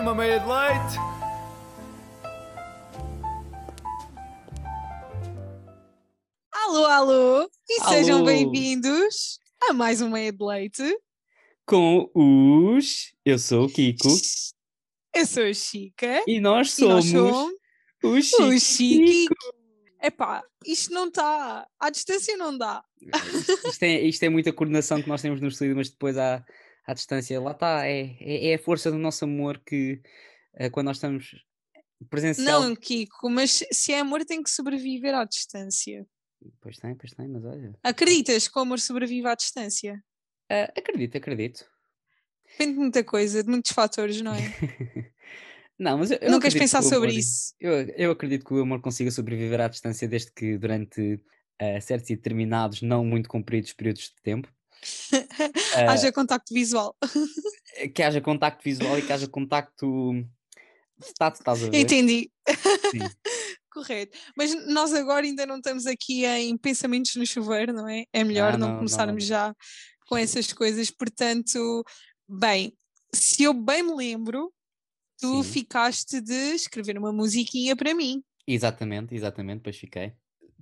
Uma meia de leite. Alô, alô, e sejam Alô. bem-vindos a mais um Meia de Leite. com os. Eu sou o Kiko Eu sou a Chica e nós e nós somos somos os o Chico. Chico. Epá, isto não está, à distância não dá. Isto é, isto é muita coordenação que nós temos no estúdio, mas depois à, à distância, lá está, é, é, é a força do nosso amor que eh, quando nós estamos presencial. Não, Kiko, mas se é amor tem que sobreviver à distância. Pois tem, pois tem, mas olha. Acreditas que o amor sobrevive à distância? ah, acredito, acredito. Depende de muita coisa, de muitos fatores, não é? Não, mas eu, eu não queres pensar que sobre amor- isso? Eu, eu acredito que o amor consiga sobreviver à distância desde que durante ah, certos e determinados, não muito compridos períodos de tempo, Ah, Haja contacto visual. que haja contacto visual e que haja contacto tato, estás a ver? Entendi. Sim. Correto. Mas nós agora ainda não estamos aqui em pensamentos no chuveiro, não é? É melhor Ah, não, não, não, começarmos não. já com essas coisas. Portanto, bem, se eu bem me lembro, tu Sim. ficaste de escrever uma musiquinha para mim. Exatamente, exatamente, depois fiquei.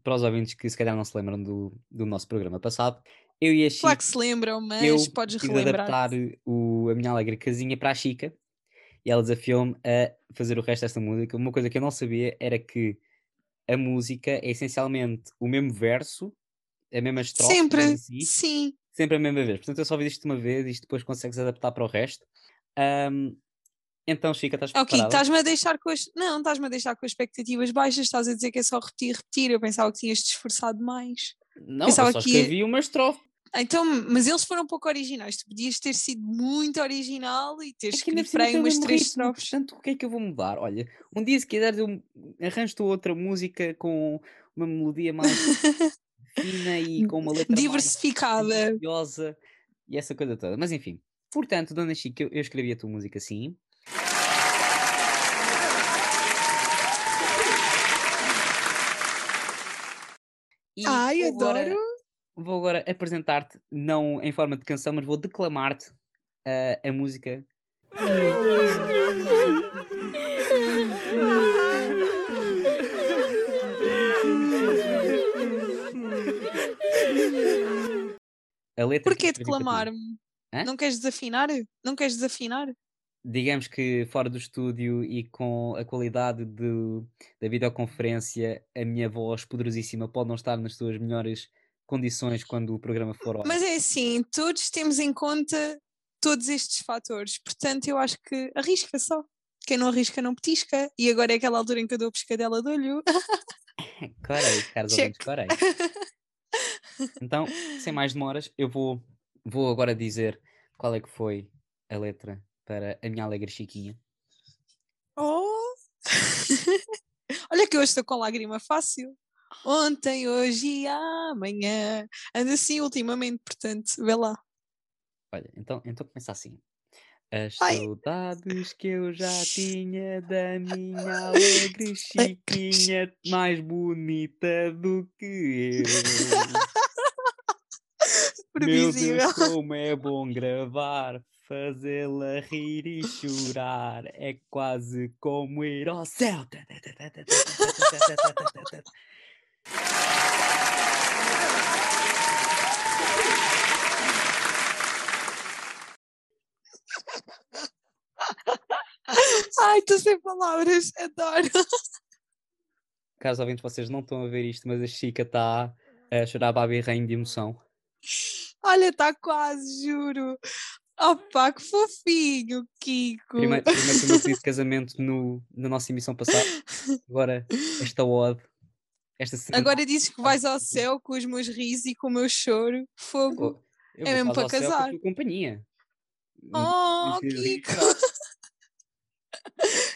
Para os ouvintes que se calhar não se lembram do, do nosso programa passado, eu e a Chica, Claro que se lembram, mas eu podes relembrar. adaptar o, a minha alegre casinha para a Chica e ela desafiou-me a fazer o resto desta música. Uma coisa que eu não sabia era que a música é essencialmente o mesmo verso, a mesma estrofe, Sempre, assim, sim. sempre a mesma vez. Portanto, eu só vi isto uma vez e depois consegues adaptar para o resto. Ahm, então, Chica, estás Ok, preparada? estás-me a deixar com as. Não, estás-me a deixar com as expectativas baixas, estás a dizer que é só repetir, repetir. Eu pensava que tinhas te esforçado mais. Não, pensava eu só que escrevi uma estrofe. Então, mas eles foram um pouco originais. Tu podias ter sido muito original e ter É escrito para aí umas três estrofes. Portanto, o que é que eu vou mudar? Olha, um dia se quiseres eu arranjo-te outra música com uma melodia mais fina e com uma letra Diversificada. ambiciosa e essa coisa toda. Mas enfim, portanto, Dona Chica, eu, eu escrevi a tua música assim. E Ai, agora- adoro. Vou agora apresentar-te, não em forma de canção, mas vou declamar-te ah, a música A letra Porquê declamar-me? Não queres desafinar? Não queres desafinar? Digamos que fora do estúdio e com a qualidade do- da videoconferência, a minha voz poderosíssima pode não estar nas suas melhores condições quando o programa for ao. Mas é assim, todos temos em conta todos estes fatores. Portanto, eu acho que arrisca só. Quem não arrisca não petisca. E agora é aquela altura em que eu dou a pescadela de olho. Corei, caros ouvintes, corei. Então, sem mais demoras, eu vou, vou agora dizer qual é que foi a letra para a minha alegre Chiquinha. Oh! Olha que hoje estou com lágrima fácil. Ontem, hoje e amanhã. Ando assim ultimamente, portanto, vê lá. Olha, então, então começa assim. As Ai. saudades que eu já tinha da minha alegre Chiquinha, mais bonita do que eu. Meu Previsível. Deus, como é bom gravar, fazê-la rir e chorar. É quase como ir ao céu. Ai, estou sem palavras, adoro. Caros ouvintes, vocês não estão a ver isto, mas a Chica está a chorar babi rainho de emoção. Olha, está quase, juro. Opa, que fofinho, Kiko. Primeiro, primeiro foi o meu pedido de casamento no, na nossa emissão passada. Agora, esta ode, esta. Agora dizes que vais ao céu com os meus risos e com o meu choro. Fogo. Eu é mesmo para com a casar. tua companhia. Oh. Kiko.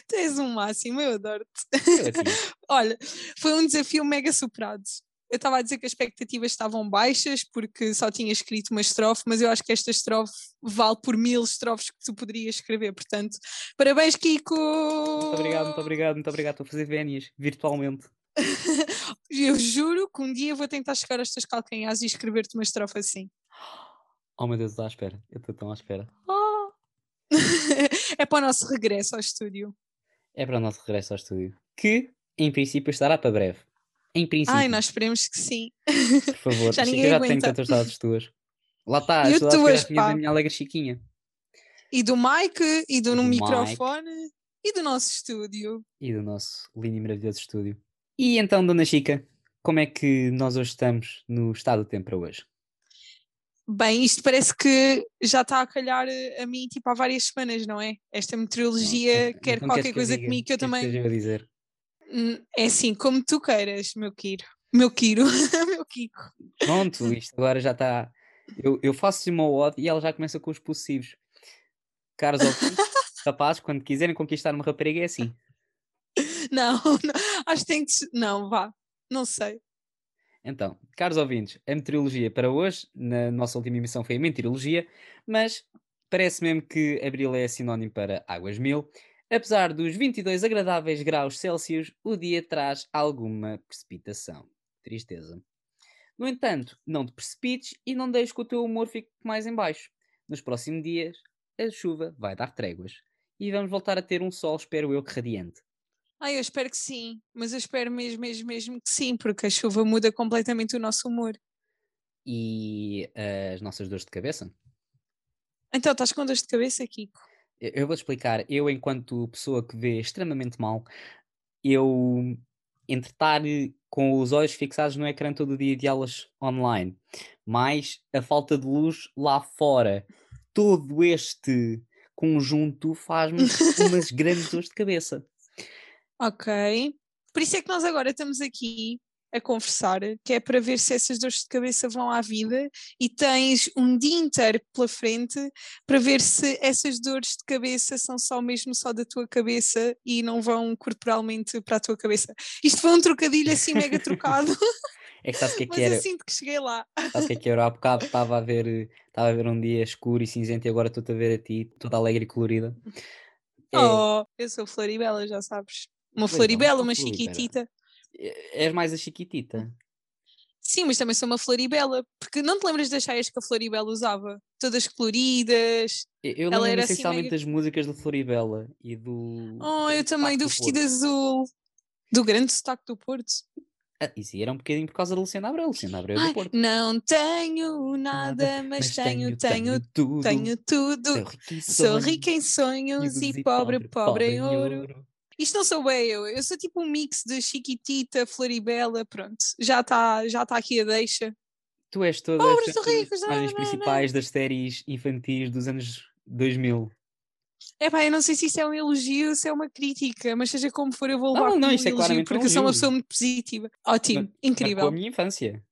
Tu és um máximo, eu adoro-te. Assim, Olha, foi um desafio mega superado. Eu estava a dizer que as expectativas estavam baixas porque só tinha escrito uma estrofe, mas eu acho que esta estrofe vale por mil estrofes que tu poderias escrever. Portanto, parabéns, Kiko! Muito obrigado, muito obrigado, muito obrigado. Estou a fazer vénias virtualmente. Eu juro que um dia vou tentar chegar aos teus calcanhares e escrever-te uma estrofe assim. Oh meu Deus, estou à espera. Eu estou tão à espera. É para o nosso regresso ao estúdio. É para o nosso regresso ao estúdio. Que, em princípio, estará para breve. Em princípio. Ai, nós esperemos que sim. Por favor, Já ninguém já aguenta. tenho tantas saudades tuas. Lá está, as tuas, pá? da minha alegre Chiquinha. E do Mike, e do, E no do microfone, e do nosso estúdio. E do nosso lindo e maravilhoso estúdio. E então, Dona Chica, como é que nós hoje estamos no estado do tempo para hoje? Bem, isto parece que já está a calhar eh, a mim tipo há várias semanas, não é? Esta meteorologia Então, quer então qualquer queres coisa diga? comigo que eu Queres também. esteja a dizer? Hum, É assim, como tu queiras, meu Quiro. Meu Quiro, meu Kiko. Pronto, isto agora já está. Eu, eu faço uma ode e ela já começa com os possíveis. Caros ouvintes, rapazes, quando quiserem conquistar uma rapariga é assim. Não, não, acho que tem que. Não, vá, não sei. Então, caros ouvintes, a meteorologia para hoje, na nossa última emissão foi a meteorologia, mas parece mesmo que abril é sinónimo para águas mil. Apesar dos 22 agradáveis graus Celsius, o dia traz alguma precipitação. Tristeza. No entanto, não te precipites e não deixes que o teu humor fique mais em baixo. Nos próximos dias, a chuva vai dar tréguas. E vamos voltar a ter um sol, espero eu, que radiante. Ai, eu espero que sim, mas eu espero mesmo, mesmo, mesmo que sim, porque a chuva muda completamente o nosso humor. E eh, as nossas dores de cabeça? Então, estás com dores de cabeça, Kiko? Eu eu vou explicar. Eu, enquanto pessoa que vê extremamente mal, eu entre estar com os olhos fixados no ecrã todo o dia de aulas online, mais a falta de luz lá fora, todo este conjunto faz-me umas grandes dores de cabeça. Ok. Por isso é que nós agora estamos aqui a conversar, que é para ver se essas dores de cabeça vão à vida e tens um dia inteiro pela frente para ver se essas dores de cabeça são só mesmo só da tua cabeça e não vão corporalmente para a tua cabeça. Isto foi um trocadilho assim mega trocado, É que sabes o que é mas que era? eu sinto que cheguei lá. Sabes o que é que era? Há bocado estava a ver, estava a ver um dia escuro e cinzento e agora estou-te a ver a ti, toda alegre e colorida. É, Oh, eu sou Floribela, já sabes. Uma Pois não, Floribela, uma uma Floribela. chiquitita. é- és mais a chiquitita. Sim, mas também sou uma Floribela, porque não te lembras das saias que a Floribela usava? Todas coloridas. Eu- lembro era assim essencialmente mega- das músicas do Floribela e do. Oh, eu também, do do vestido Porto. azul. Do grande sotaque do Porto. Ah, isso era um bocadinho por causa da Luciana Abreu. Luciana Abreu é do Ai, Porto. não tenho nada, mas, tenho, tenho, tudo. tenho tudo. Sou rica em sonhos, rica em sonhos e pobre, pobre em ouro. Isto não sou bem eu, eu sou tipo um mix de Chiquitita, Floribela, pronto. Já está já tá aqui a deixa. Tu és toda Pobres as personagens não, não, não. principais das séries infantis dos anos 2000. É pá, eu não sei se isso é um elogio ou se é uma crítica, mas seja como for, eu vou Não, levar não, isto é um elogio, claramente um porque eu sou uma elogio. pessoa muito positiva. Ótimo, incrível. a minha infância.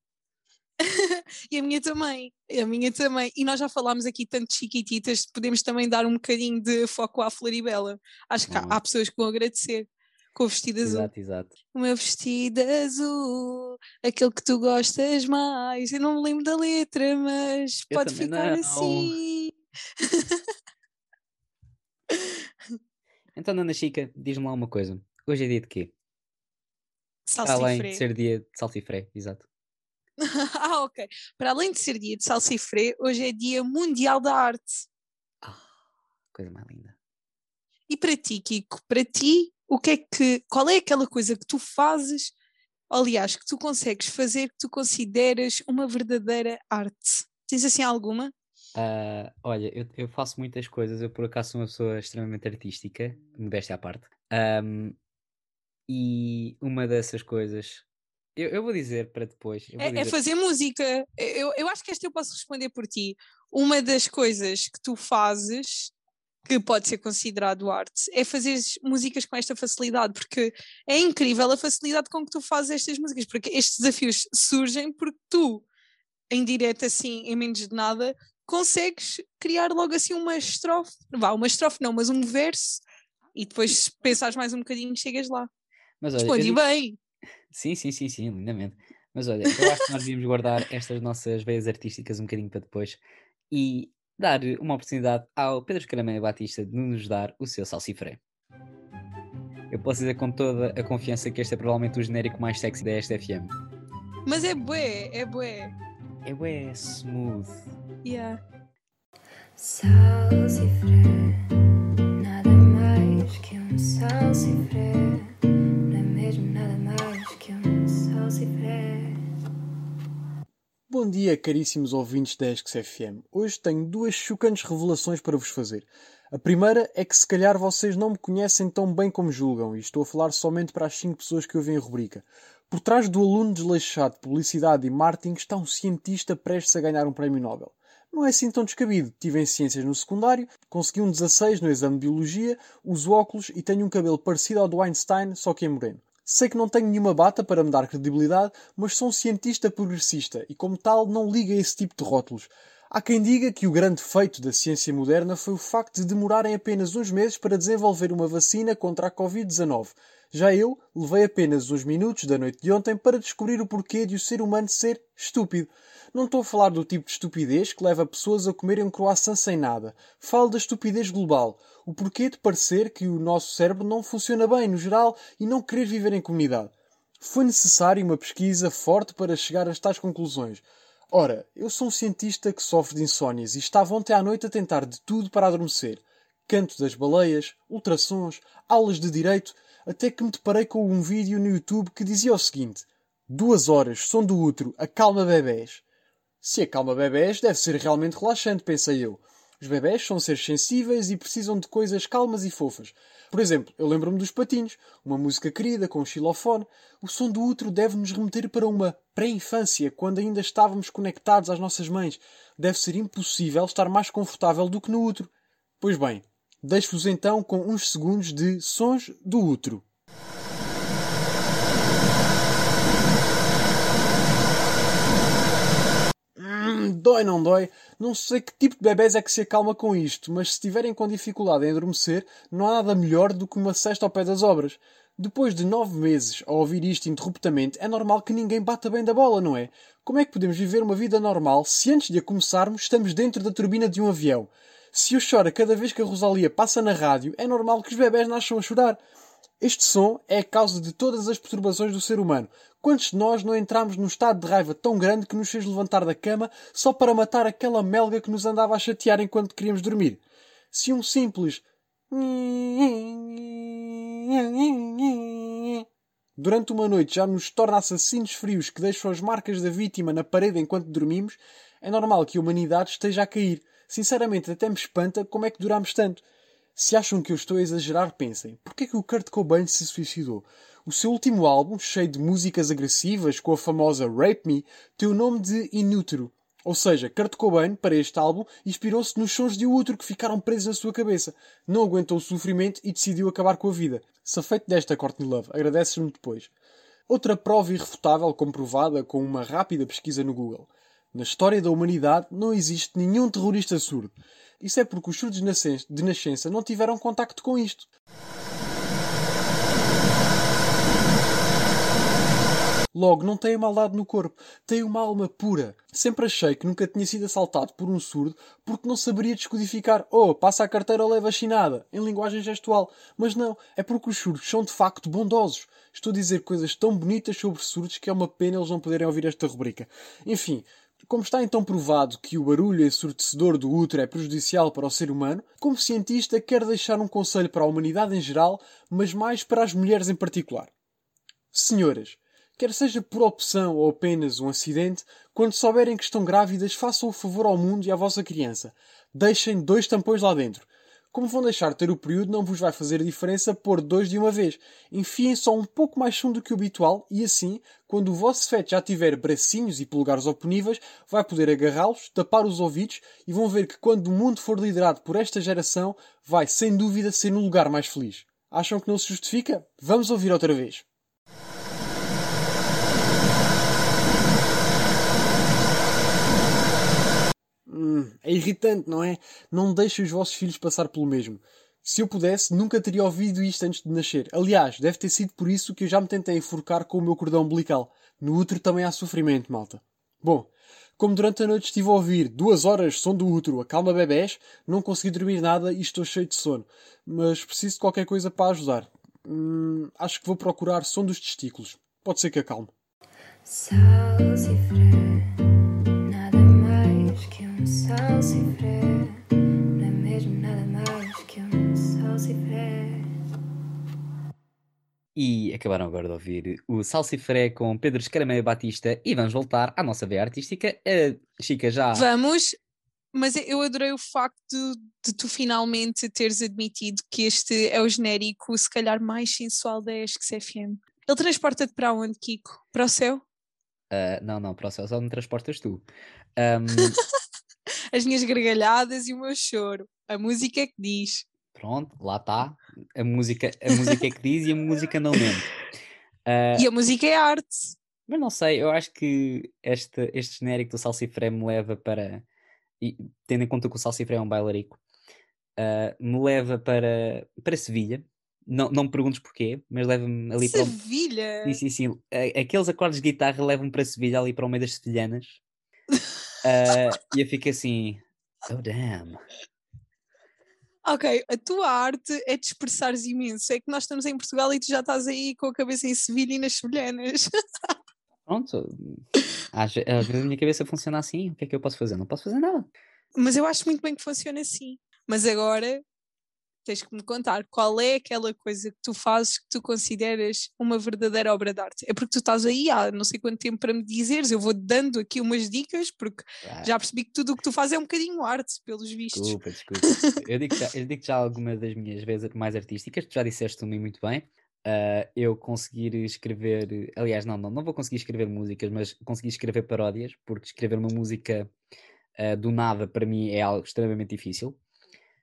E a minha também, a minha também. E nós já falámos aqui tanto de chiquititas, podemos também dar um bocadinho de foco à Floribela. Acho que há, há pessoas que vão agradecer com o vestido azul. Exato, exato. O meu vestido azul, aquele que tu gostas mais. Eu não me lembro da letra, mas Eu pode ficar não. assim. Então, Dona Chica, diz-me lá uma coisa. Hoje é dia de quê? Para além Salsifré. de ser dia de salsifré, exato. ah, ok. Para além de ser dia de salsifré, hoje é dia mundial da arte. Ah, coisa mais linda. E para ti, Kiko, para ti, o que é que, qual é aquela coisa que tu fazes, aliás, que tu consegues fazer, que tu consideras uma verdadeira arte? Tens assim alguma? Ah, olha, eu, eu faço muitas coisas. Eu, por acaso, sou uma pessoa extremamente artística, modéstia à parte. Ahm, e uma dessas coisas, eu, eu vou dizer para depois. É, é fazer música. Eu, eu acho que esta eu posso responder por ti. Uma das coisas que tu fazes, que pode ser considerado arte, é fazer músicas com esta facilidade, porque é incrível a facilidade com que tu fazes estas músicas, porque estes desafios surgem porque tu, em direto assim, em menos de nada, consegues criar logo assim uma estrofe, vá, uma estrofe não, mas um verso, e depois se pensares mais um bocadinho chegas lá. Mas olha, Respondi digo- bem. Sim, sim, sim, sim, lindamente. Mas olha, eu acho que nós devíamos guardar estas nossas veias artísticas um bocadinho para depois e dar uma oportunidade ao Pedro Escaramé Batista de nos dar o seu salsifré. Eu posso dizer com toda a confiança que este é provavelmente o genérico mais sexy da STFM. Mas é bué, é bué. É bué smooth. Yeah. Salsifré, nada salsifré. Não é salsifré. Bom dia, caríssimos ouvintes da ESCS FM. Hoje tenho duas chocantes revelações para vos fazer. A primeira é que se calhar vocês não me conhecem tão bem como julgam, e estou a falar somente para as 5 pessoas que ouvem a rubrica. Por trás do aluno desleixado de publicidade e marketing está um cientista prestes a ganhar um prémio Nobel. Não é assim tão descabido. Tive em ciências no secundário, consegui um 16 no exame de biologia, uso óculos e tenho um cabelo parecido ao do Einstein, só que é moreno. Sei que não tenho nenhuma bata para me dar credibilidade, mas sou um cientista progressista e, como tal, não ligo a esse tipo de rótulos. Há quem diga que o grande feito da ciência moderna foi o facto de demorarem apenas uns meses para desenvolver uma vacina contra a Covid-19. Já eu levei apenas uns minutos da noite de ontem para descobrir o porquê de o ser humano ser estúpido. Não estou a falar do tipo de estupidez que leva pessoas a comerem um croissant sem nada. Falo da estupidez global. O porquê de parecer que o nosso cérebro não funciona bem, no geral, e não querer viver em comunidade. Foi necessária uma pesquisa forte para chegar a tais conclusões. Ora, eu sou um cientista que sofre de insónias e estava ontem à noite a tentar de tudo para adormecer. Canto das baleias, ultrassons, aulas de direito, até que me deparei com um vídeo no YouTube que dizia o seguinte: Duas horas, som do útero, acalma bebés. Se acalma bebés, deve ser realmente relaxante, pensei eu. Os bebés são seres sensíveis e precisam de coisas calmas e fofas. Por exemplo, eu lembro-me dos patinhos, uma música querida com um xilofone. O som do útero deve nos remeter para uma pré-infância, quando ainda estávamos conectados às nossas mães. Deve ser impossível estar mais confortável do que no útero. Pois bem, deixo-vos então com uns segundos de sons do útero. Dói, não dói? Não sei que tipo de bebés é que se acalma com isto, mas se estiverem com dificuldade em adormecer, não há nada melhor do que uma cesta ao pé das obras. Depois de nove meses a ouvir isto interruptamente, é normal que ninguém bata bem da bola, não é? Como é que podemos viver uma vida normal se antes de a começarmos estamos dentro da turbina de um avião? Se eu choro cada vez que a Rosalia passa na rádio, é normal que os bebés nasçam a chorar. Este som é a causa de todas as perturbações do ser humano. Quantos de nós não entramos num estado de raiva tão grande que nos fez levantar da cama só para matar aquela melga que nos andava a chatear enquanto queríamos dormir? Se um simples durante uma noite já nos torna assassinos frios que deixam as marcas da vítima na parede enquanto dormimos, é normal que a humanidade esteja a cair. Sinceramente, até me espanta como é que duramos tanto. Se acham que eu estou a exagerar, pensem. Porquê é que o Kurt Cobain se suicidou? O seu último álbum, cheio de músicas agressivas, com a famosa Rape Me, tem o nome de Inútero. Ou seja, Kurt Cobain, para este álbum, inspirou-se nos sons de útero que ficaram presos na sua cabeça. Não aguentou o sofrimento e decidiu acabar com a vida. Safeito desta, Courtney Love. Agradeces-me depois. Outra prova irrefutável comprovada com uma rápida pesquisa no Google. Na história da humanidade não existe nenhum terrorista surdo. Isso é porque os surdos de nascença não tiveram contacto com isto. Logo, não tem maldade no corpo, tem uma alma pura. Sempre achei que nunca tinha sido assaltado por um surdo porque não saberia descodificar oh, passa a carteira ou leva a chinada, em linguagem gestual. Mas não, é porque os surdos são de facto bondosos. Estou a dizer coisas tão bonitas sobre surdos que é uma pena eles não poderem ouvir esta rubrica. Enfim, como está então provado que o barulho ensurdecedor do útero é prejudicial para o ser humano, como cientista quero deixar um conselho para a humanidade em geral, mas mais para as mulheres em particular. Senhoras, quer seja por opção ou apenas um acidente, quando souberem que estão grávidas, façam o favor ao mundo e à vossa criança. Deixem dois tampões lá dentro. Como vão deixar de ter o período, não vos vai fazer diferença pôr dois de uma vez. Enfiem só um pouco mais fundo do que o habitual e assim, quando o vosso feto já tiver bracinhos e polegares oponíveis, vai poder agarrá-los, tapar os ouvidos e vão ver que quando o mundo for liderado por esta geração, vai sem dúvida ser no lugar mais feliz. Acham que não se justifica? Vamos ouvir outra vez. Hum, é irritante, não é? Não deixem os vossos filhos passar pelo mesmo. Se eu pudesse, nunca teria ouvido isto antes de nascer. Aliás, deve ter sido por isso que eu já me tentei enforcar com o meu cordão umbilical. No útero também há sofrimento, malta. Bom, como durante a noite estive a ouvir duas horas som do útero, acalma bebés, não consegui dormir nada e estou cheio de sono. Mas preciso de qualquer coisa para ajudar. Hum, acho que vou procurar som dos testículos. Pode ser que acalme. Salsifré. Não acabaram agora de ouvir o Salsifré com Pedro Escarameia Batista e vamos voltar à nossa veia artística. A Chica já. Vamos, mas eu adorei o facto de, tu finalmente teres admitido que este é o genérico, se calhar, mais sensual da ESC-FM. Ele transporta-te para onde, Kiko? Para o céu? Ah, não, não, para o céu só me transportas tu. Ahm, As minhas gargalhadas e o meu choro. A música é que diz. pronto, lá está. A música, a música é que diz e a música não mente. Ah, E a música é arte. Mas não sei, eu acho que este, este genérico do Salsifré me leva para. E, tendo em conta que o Salsifré é um bailarico, ah, me leva para, para Sevilha. Não, não me perguntes porquê, mas leva-me ali para. o- Sevilha! Sim, sim, sim. Aqueles acordes de guitarra levam-me para Sevilha, ali para o meio das sevilhanas. Ah, e eu fico assim. Oh, damn. Ok, a tua arte é de expressares imenso. É que nós estamos em Portugal e tu já estás aí com a cabeça em Sevilha e nas sevilhanas. Pronto. Às vezes a minha cabeça funciona assim. O que é que eu posso fazer? Não posso fazer nada. Mas eu acho muito bem que funciona assim. Mas agora tens que me contar qual é aquela coisa que tu fazes que tu consideras uma verdadeira obra de arte. É porque tu estás aí há não sei quanto tempo para me dizeres, eu vou dando aqui umas dicas, porque Ah, já percebi que tudo o que tu fazes é um bocadinho arte, pelos vistos. Desculpa, desculpa. Eu digo já, eu digo já algumas das minhas vezes mais artísticas, tu já disseste também muito bem. Ah, eu conseguir escrever, aliás, não, não, não vou conseguir escrever músicas, mas conseguir escrever paródias, porque escrever uma música ah, do nada para mim é algo extremamente difícil.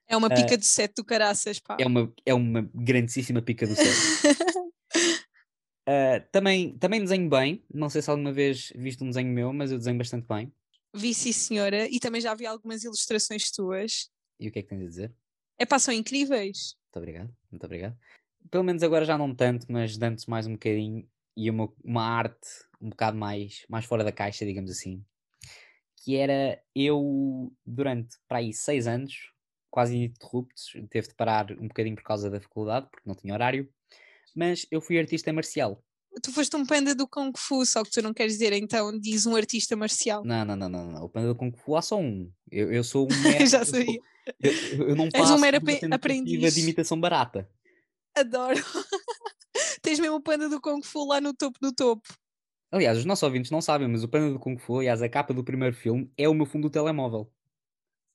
É uma Ah, pica de sete do caraças, pá. É uma, é uma grandíssima pica do céu. Ah, também, também desenho bem, não sei se alguma vez viste um desenho meu, mas eu desenho bastante bem. Vi sim, senhora, e também já vi algumas ilustrações tuas. E o que é que tens a dizer? É pá, são incríveis. Muito obrigado, muito obrigado. Pelo menos agora já não tanto, mas antes mais um bocadinho. E uma, uma arte um bocado mais, mais fora da caixa, digamos assim. Que era eu, durante para aí seis anos, quase ininterruptos, teve de parar um bocadinho por causa da faculdade, porque não tinha horário. Mas eu fui artista marcial. Tu foste um panda do Kung Fu, só que tu não queres dizer, então diz um artista marcial. Não, não, não, não, não. O Panda do Kung Fu há só um. Eu, eu sou um mero. Já eu sou- sabia. Eu, eu não um passo mero ape- tentativa aprendiz. de imitação barata. Adoro. Tens mesmo o panda do Kung Fu lá no topo do topo. Aliás, os nossos ouvintes não sabem, mas o Panda do Kung Fu, aliás, a capa do primeiro filme é o meu fundo do telemóvel.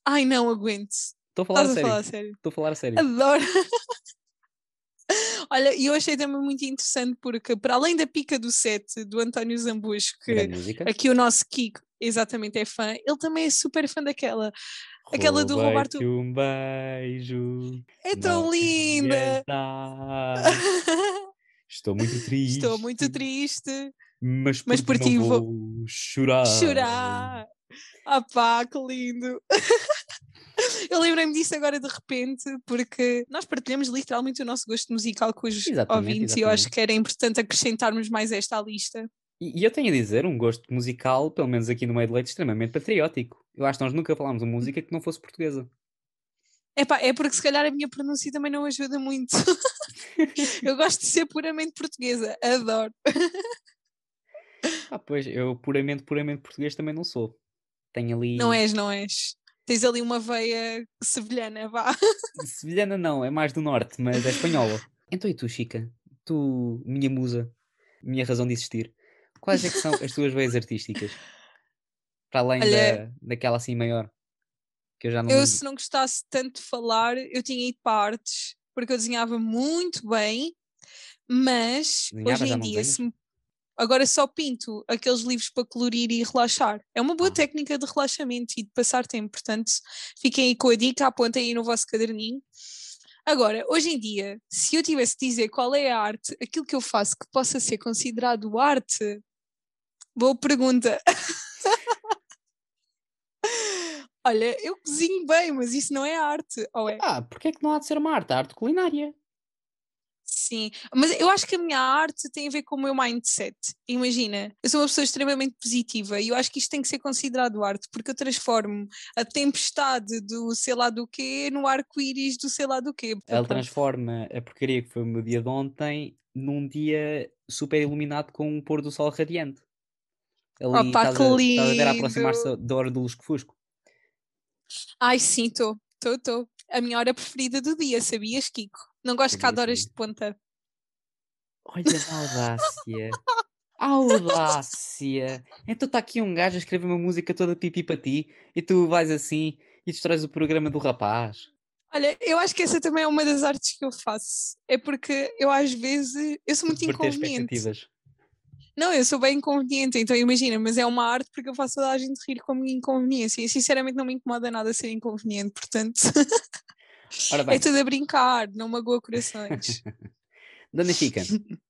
Ai, não aguento. Estou a falar a Estás a sério. sério. Estou a falar a sério. Adoro. Olha, e eu achei também muito interessante porque, para além da pica do set do António Zambujo, que aqui o nosso Kiko exatamente é fã, ele também é super fã daquela. aquela do Roberto- um beijo. É tão não linda! Estou muito triste. Estou muito triste. Mas por, mas ti por ti vou, vou chorar. Chorar! Ah pá, que lindo! Eu lembrei-me disso agora de repente, porque nós partilhamos literalmente o nosso gosto musical com os Exatamente, ouvintes e eu acho exatamente. que era importante acrescentarmos mais esta à lista. E, e eu tenho a dizer, um gosto musical, pelo menos aqui no meio de leite, extremamente patriótico. Eu acho que nós nunca falámos uma música que não fosse portuguesa. Epá, é porque se calhar a minha pronúncia também não ajuda muito. eu gosto de ser puramente portuguesa, adoro. Ah, pois, eu puramente, puramente português também não sou. Tenho ali. Não és, não és. Tens ali uma veia sevilhana, vá. Sevilhana não, é mais do norte, mas é espanhola. Então e tu, Chica? Tu, minha musa, minha razão de existir. Quais é que são as tuas veias artísticas? Para além Olha- da, daquela assim maior. Que eu já não Eu, lembro. se não gostasse tanto de falar, eu tinha ido para artes, porque eu desenhava muito bem, mas Desenhava, hoje em dia, se me- agora só pinto aqueles livros para colorir e relaxar. É uma boa Ah. técnica de relaxamento e de passar tempo, portanto, fiquem aí com a dica, apontem aí no vosso caderninho. Agora, hoje em dia, se eu tivesse de dizer qual é a arte, aquilo que eu faço que possa ser considerado arte, boa pergunta. Olha, eu cozinho bem, mas isso não é arte, ou é? Ah, porque é que não há de ser uma arte? A arte culinária. Sim, mas eu acho que a minha arte tem a ver com o meu mindset. Imagina, eu sou uma pessoa extremamente positiva e eu acho que isto tem que ser considerado arte, porque eu transformo a tempestade do sei lá do quê no arco-íris do sei lá do quê. Portanto, transforma a porcaria que foi o meu dia de ontem num dia super iluminado com um pôr do sol radiante. Ali Opa, estás, que a, estás a ver a lindo! aproximar-se da hora do lusco-fusco. Ai, sim, estou, estou, estou. A minha hora preferida do dia, sabias, Kiko? Não gosto horas sabia. de ponta. Olha a audácia. A audácia. Então está aqui um gajo a escrever uma música toda pipi para ti e tu vais assim e destróis o programa do rapaz. Olha, eu acho que essa também é uma das artes que eu faço. É porque eu às vezes eu sou muito Subverter inconveniente. Não, eu sou bem inconveniente, então imagina, mas é uma arte porque eu faço toda a gente rir com a minha inconveniência. E sinceramente não me incomoda nada ser inconveniente, portanto é tudo a brincar, não magoa corações. Dona Chica,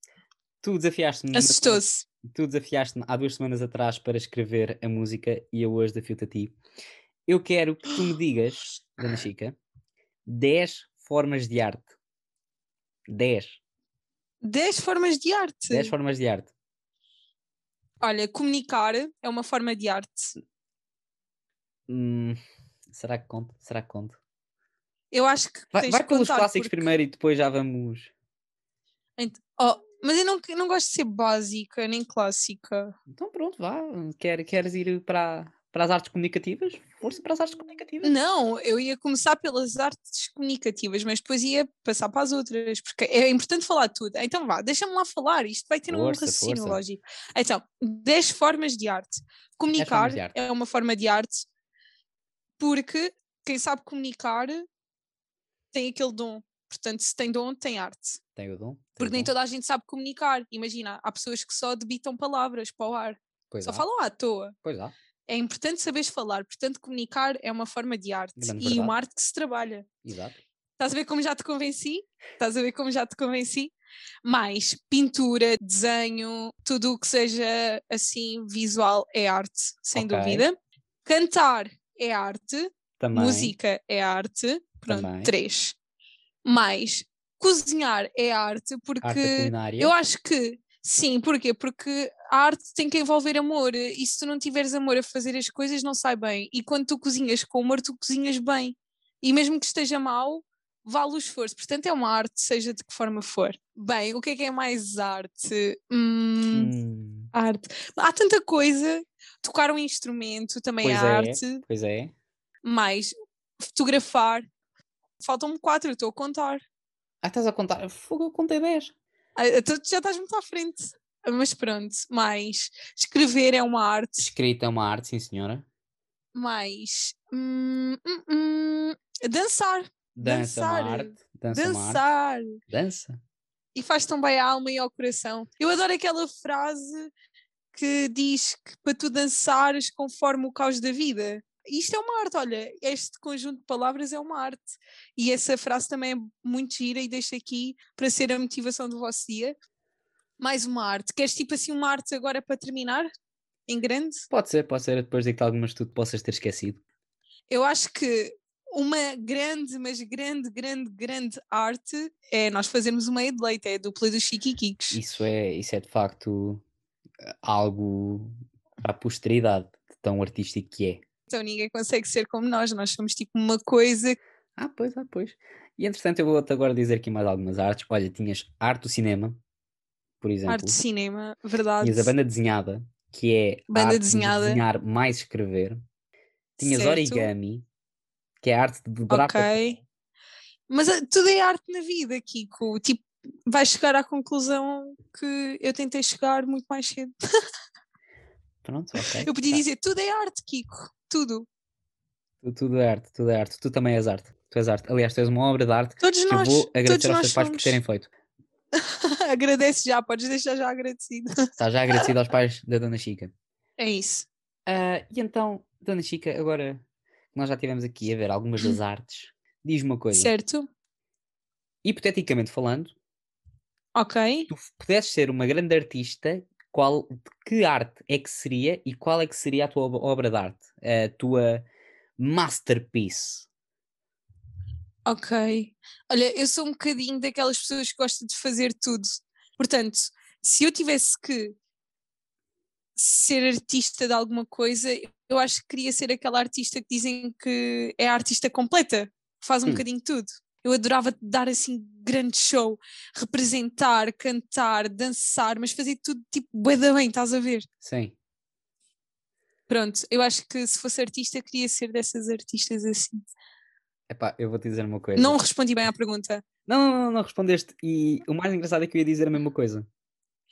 tu desafiaste-me Assustou-se. tu desafiaste-me há duas semanas atrás para escrever a música e eu hoje desafio-te a ti. Eu quero que tu me digas, Dona Chica, 10 formas de arte. 10. 10 formas de arte. 10 formas de arte. Olha, comunicar é uma forma de arte. Hum, será que conta? Será que conta? Eu acho que Vai, vai pelos clássicos porque- primeiro e depois já vamos. Ent- Oh, mas eu não, eu não gosto de ser básica nem clássica. Então pronto, vá. Quer, queres ir para, para as artes comunicativas? Força para as artes comunicativas. Não, eu ia começar pelas artes comunicativas, mas depois ia passar para as outras, porque é importante falar tudo. Então vá, deixa-me lá falar, isto vai ter um Força, raciocínio força. lógico. Então, 10 formas de arte. Comunicar de arte. é uma forma de arte, porque quem sabe comunicar tem aquele dom. Portanto, se tem dom, tem arte. Tem o dom. tem o Porque nem dom. toda a gente sabe comunicar. Imagina, há pessoas que só debitam palavras para o ar, Pois só há, falam à toa. Pois há. É importante saberes falar, portanto, comunicar é uma forma de arte Grande e verdade. uma arte que se trabalha. Exato. Estás a ver como já te convenci? Estás a ver como já te convenci? Mais pintura, desenho, tudo o que seja assim visual é arte, sem Ok. dúvida. Cantar é arte, Também. música é arte. Pronto, Também. três. Mais cozinhar é arte, porque Arte eu acho que sim, porquê? Porque a arte tem que envolver amor e se tu não tiveres amor a fazer as coisas, não sai bem. E quando tu cozinhas com amor, tu cozinhas bem. E mesmo que esteja mal, vale o esforço. Portanto, é uma arte, seja de que forma for. Bem, o que é que é mais arte? Hum, Hum, Arte. Há tanta coisa. Tocar um instrumento também Pois é é. arte. pois é. Mais fotografar. Faltam-me quatro, eu estou a contar. Ah, estás a contar. Fogo, eu contei 10. Ah, tu já estás muito à frente. Mas pronto, mais escrever é uma arte. Escrita é uma arte, sim senhora. Mais hum, hum, hum, dançar. Dança é uma Dançar. arte. Dança é uma arte. Dançar. Dança. E faz tão bem à alma e ao coração. Eu adoro aquela frase que diz que para tu dançares conforme o caos da vida. Isto é uma arte, olha, este conjunto de palavras é uma arte. E essa frase também é muito gira e deixo aqui para ser a motivação do vosso dia. Mais uma arte. Queres tipo assim uma arte agora para terminar? Em grande? Pode ser, pode ser. Depois digo-te algumas que tu possas ter esquecido. Eu acho que uma grande, mas grande, grande, grande arte é nós fazermos uma meio de leite, é a dupla dos chiquiquiques. Isso é, isso é de facto eh, algo para a posteridade, de tão artístico que é. Então ninguém consegue ser como nós, nós somos tipo uma coisa. Ah, pois, ah, pois. E entretanto, eu vou-te agora dizer aqui mais algumas artes. Olha, tinhas arte do cinema, por exemplo. Arte de cinema, verdade. Tinhas a banda desenhada, que é Banda arte desenhada. de desenhar mais escrever. Tinhas Certo. origami, que é a arte de dobrar Ok. Mas ah, tudo é arte na vida, Kiko. Tipo, vais chegar à conclusão que eu tentei chegar muito mais cedo. Pronto, ok. Eu podia tá. dizer tudo é arte, Kiko. Tudo. Tu- Tudo é arte, tudo é arte. Tu também és arte. Tu és arte. Aliás, tu és uma obra de arte Todos que nós. eu vou agradecer aos teus pais por terem feito. Agradece já, podes deixar já agradecido. Estás já agradecido aos pais da Dona Chica. É isso. Ah, e então, Dona Chica, agora que nós já estivemos aqui a ver algumas das artes, diz-me uma coisa. Certo? Hipoteticamente falando, Ok. tu pudesses ser uma grande artista, qual, de que arte é que seria e qual é que seria a tua ob- obra de arte? A tua masterpiece? Ok. Olha, eu sou um bocadinho daquelas pessoas que gostam de fazer tudo. Portanto, se eu tivesse que ser artista de alguma coisa, eu acho que queria ser aquela artista que dizem que é a artista completa, que faz um Hum. bocadinho de tudo. Eu adorava dar assim grande show, representar, cantar, dançar, mas fazer tudo tipo bué da bem, estás a ver? Sim. Pronto, eu acho que se fosse artista, queria ser dessas artistas assim. Epá, eu vou-te dizer uma coisa. Não respondi bem à pergunta. Não, não, não, não respondeste. E o mais engraçado é que eu ia dizer a mesma coisa.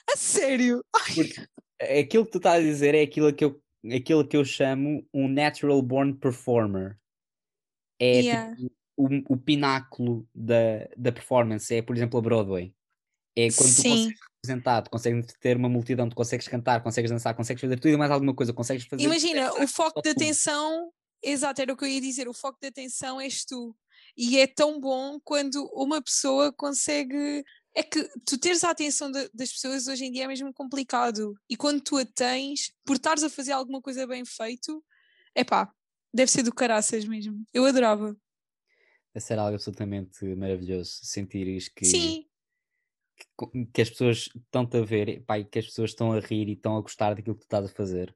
A sério? Ai, Porque aquilo que tu estás a dizer é aquilo que eu, aquilo que eu chamo um natural born performer. É Yeah. tipo, o, o pináculo da, da performance. É, por exemplo, a Broadway. É quando tu Sim. consegues representar, tu consegues ter uma multidão, tu consegues cantar, consegues dançar, consegues fazer tudo e mais alguma coisa, consegues fazer. Imagina, o foco de tu. atenção, exato, era o que eu ia dizer, o foco de atenção és tu. E é tão bom quando uma pessoa consegue. É que tu teres a atenção da- das pessoas hoje em dia é mesmo complicado. E quando tu a tens, por estares a fazer alguma coisa bem feito, é pá, deve ser do caraças mesmo. Eu adorava. Ser algo absolutamente maravilhoso sentires que, Sim, co- que as pessoas estão-te a ver pá, e que as pessoas estão a rir e estão a gostar daquilo que tu estás a fazer.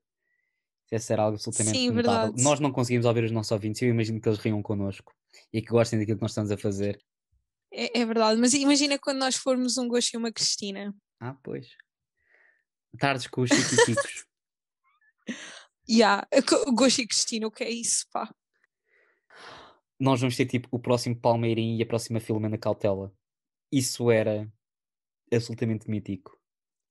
Deve ser algo absolutamente Sim, notável. verdade. Nós não conseguimos ouvir os nossos ouvintes, eu imagino que eles riam connosco e que gostem daquilo que nós estamos a fazer. é, é verdade. Mas imagina quando nós formos um Gosto e uma Cristina. Ah, pois. Tardes com os chiquiticos. Ya, yeah. Gosto e Cristina, o que é isso, pá? Nós vamos ter tipo o próximo Palmeirim e a próxima Filomena Cautela. Isso era absolutamente mítico.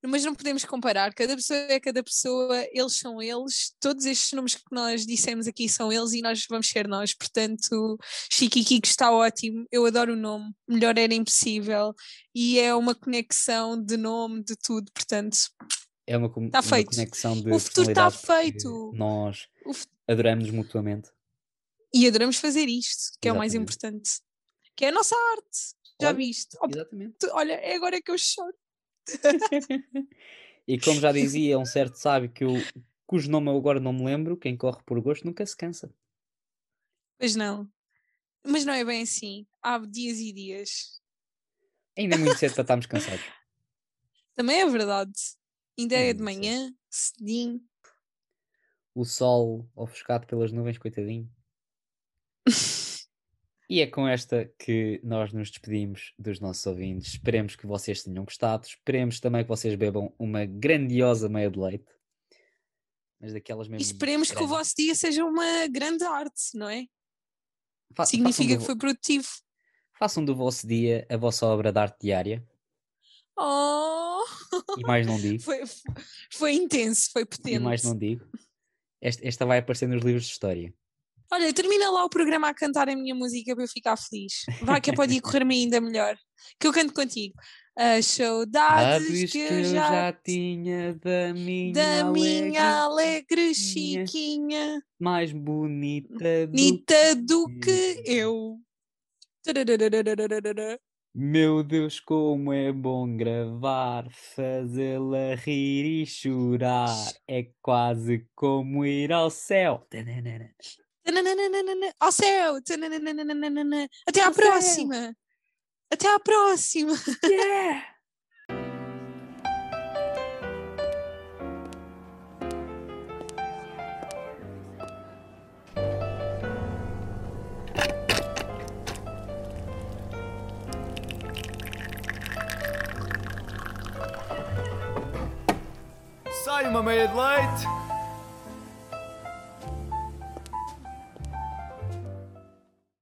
Mas não podemos comparar, cada pessoa é cada pessoa, eles são eles, todos estes nomes que nós dissemos aqui são eles e nós vamos ser nós, portanto, Chiquiquico está ótimo, eu adoro o nome, melhor era impossível, e é uma conexão de nome, de tudo, portanto, É uma, Tá uma feito. conexão de O futuro tá que feito. Nós adoramos mutuamente. E adoramos fazer isto, que é o mais Exatamente. importante, que é a nossa arte, já Olha, viste? Oh, Exatamente. Olha, é agora que eu choro. e como já dizia um certo sábio que eu, cujo nome eu agora não me lembro, quem corre por gosto nunca se cansa. Pois não, mas não é bem assim, há dias e dias. Ainda é muito cedo para estarmos cansados. Também é verdade. Ainda é Hum, de manhã, cedinho. O sol ofuscado pelas nuvens, coitadinho. E é com esta que nós nos despedimos dos nossos ouvintes. Esperemos que vocês tenham gostado. Esperemos também que vocês bebam uma grandiosa meia de leite. Mas daquelas E mesmo. esperemos que o vosso dia seja uma grande arte, não é? Fa- Significa que foi produtivo. façam do vosso dia a vossa obra de arte diária. Oh! E mais não digo. Foi, foi intenso, foi e potente. mais não digo. Esta, esta vai aparecer nos livros de história. Olha, termina lá o programa a cantar a minha música para eu ficar feliz. Vai que é pode ir correr-me ainda melhor. Que eu canto contigo. As saudades que eu já tinha da minha, da minha alegre, alegre chiquinha, mais bonita do bonita do que que eu. Meu Deus, como é bom gravar, fazê-la rir e chorar. É quase como ir ao céu. Ao céu! Até à próxima! Até à próxima! Yeah! Sai uma meia de leite.